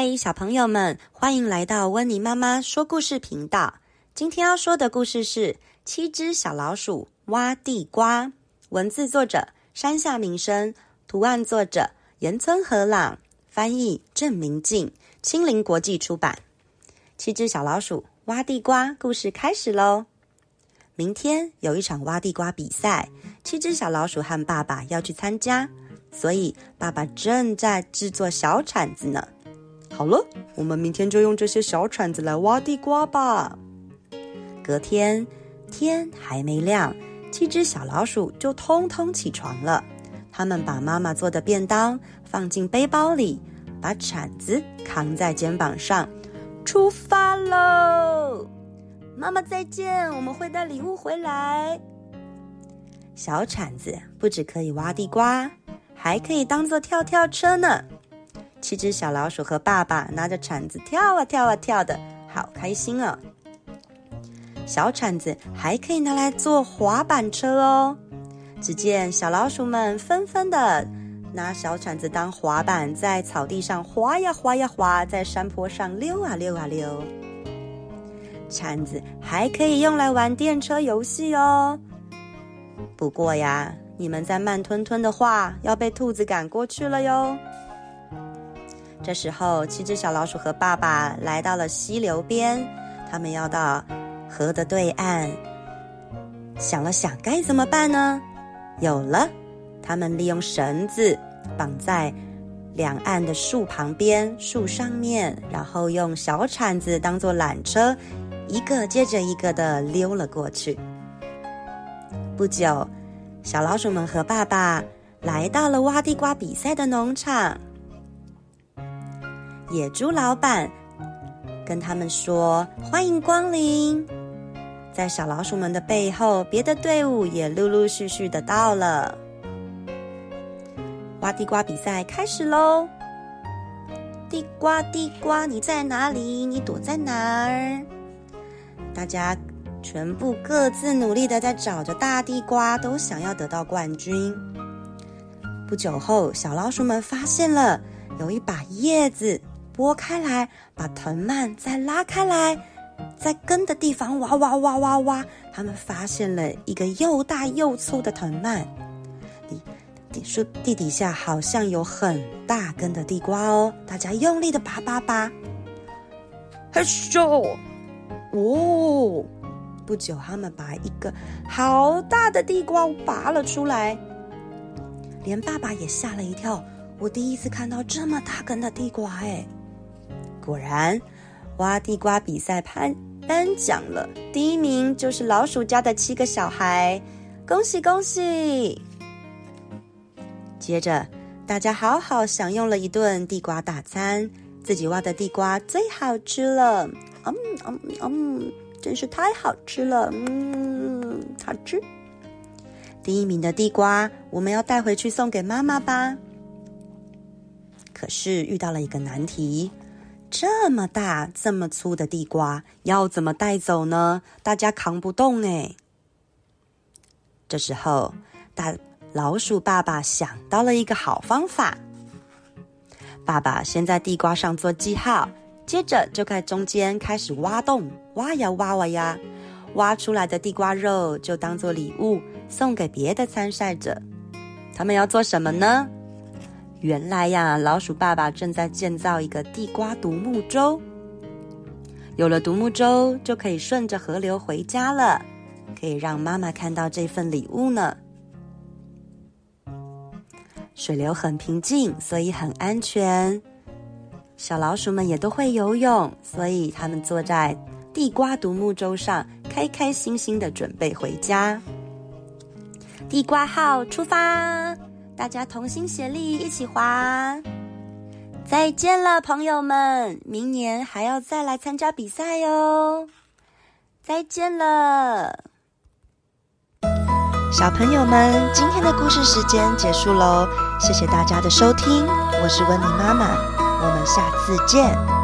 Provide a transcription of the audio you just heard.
嗨，小朋友们，欢迎来到温妮妈妈说故事频道。今天要说的故事是《七只小老鼠挖地瓜》，文字作者山下明生，图案作者岩村和朗，翻译郑明静，青林国际出版。七只小老鼠挖地瓜，故事开始喽！明天有一场挖地瓜比赛，七只小老鼠和爸爸要去参加，所以爸爸正在制作小铲子呢。好了，我们明天就用这些小铲子来挖地瓜吧。隔天天还没亮，七只小老鼠就通通起床了。他们把妈妈做的便当放进背包里，把铲子扛在肩膀上，出发喽！妈妈再见，我们会带礼物回来。小铲子不只可以挖地瓜，还可以当做跳跳车呢。七只小老鼠和爸爸拿着铲子跳啊跳啊跳的，好开心哦！小铲子还可以拿来做滑板车哦。只见小老鼠们纷纷的拿小铲子当滑板，在草地上滑呀滑呀滑，在山坡上溜啊溜啊溜。铲子还可以用来玩电车游戏哦。不过呀，你们再慢吞吞的话，要被兔子赶过去了哟。这时候，七只小老鼠和爸爸来到了溪流边，他们要到河的对岸。想了想，该怎么办呢？有了，他们利用绳子绑在两岸的树旁边、树上面，然后用小铲子当做缆车，一个接着一个的溜了过去。不久，小老鼠们和爸爸来到了挖地瓜比赛的农场。野猪老板跟他们说：“欢迎光临！”在小老鼠们的背后，别的队伍也陆陆续续的到了。挖地瓜比赛开始喽！地瓜，地瓜，你在哪里？你躲在哪儿？大家全部各自努力的在找着大地瓜，都想要得到冠军。不久后，小老鼠们发现了有一把叶子。拨开来，把藤蔓再拉开来，在根的地方挖挖挖挖挖，他们发现了一个又大又粗的藤蔓。地地树地底下好像有很大根的地瓜哦，大家用力的拔拔拔，嘿咻！哦，不久他们把一个好大的地瓜拔了出来，连爸爸也吓了一跳。我第一次看到这么大根的地瓜，哎。果然，挖地瓜比赛颁颁奖了，第一名就是老鼠家的七个小孩，恭喜恭喜！接着，大家好好享用了一顿地瓜大餐，自己挖的地瓜最好吃了，嗯嗯嗯，真是太好吃了，嗯，好吃。第一名的地瓜，我们要带回去送给妈妈吧。可是遇到了一个难题。这么大、这么粗的地瓜要怎么带走呢？大家扛不动哎。这时候，大老鼠爸爸想到了一个好方法。爸爸先在地瓜上做记号，接着就在中间开始挖洞，挖呀挖挖呀，挖出来的地瓜肉就当做礼物送给别的参赛者。他们要做什么呢？原来呀，老鼠爸爸正在建造一个地瓜独木舟。有了独木舟，就可以顺着河流回家了，可以让妈妈看到这份礼物呢。水流很平静，所以很安全。小老鼠们也都会游泳，所以他们坐在地瓜独木舟上，开开心心的准备回家。地瓜号出发！大家同心协力，一起滑！再见了，朋友们！明年还要再来参加比赛哟！再见了，小朋友们！今天的故事时间结束喽，谢谢大家的收听，我是温妮妈妈，我们下次见。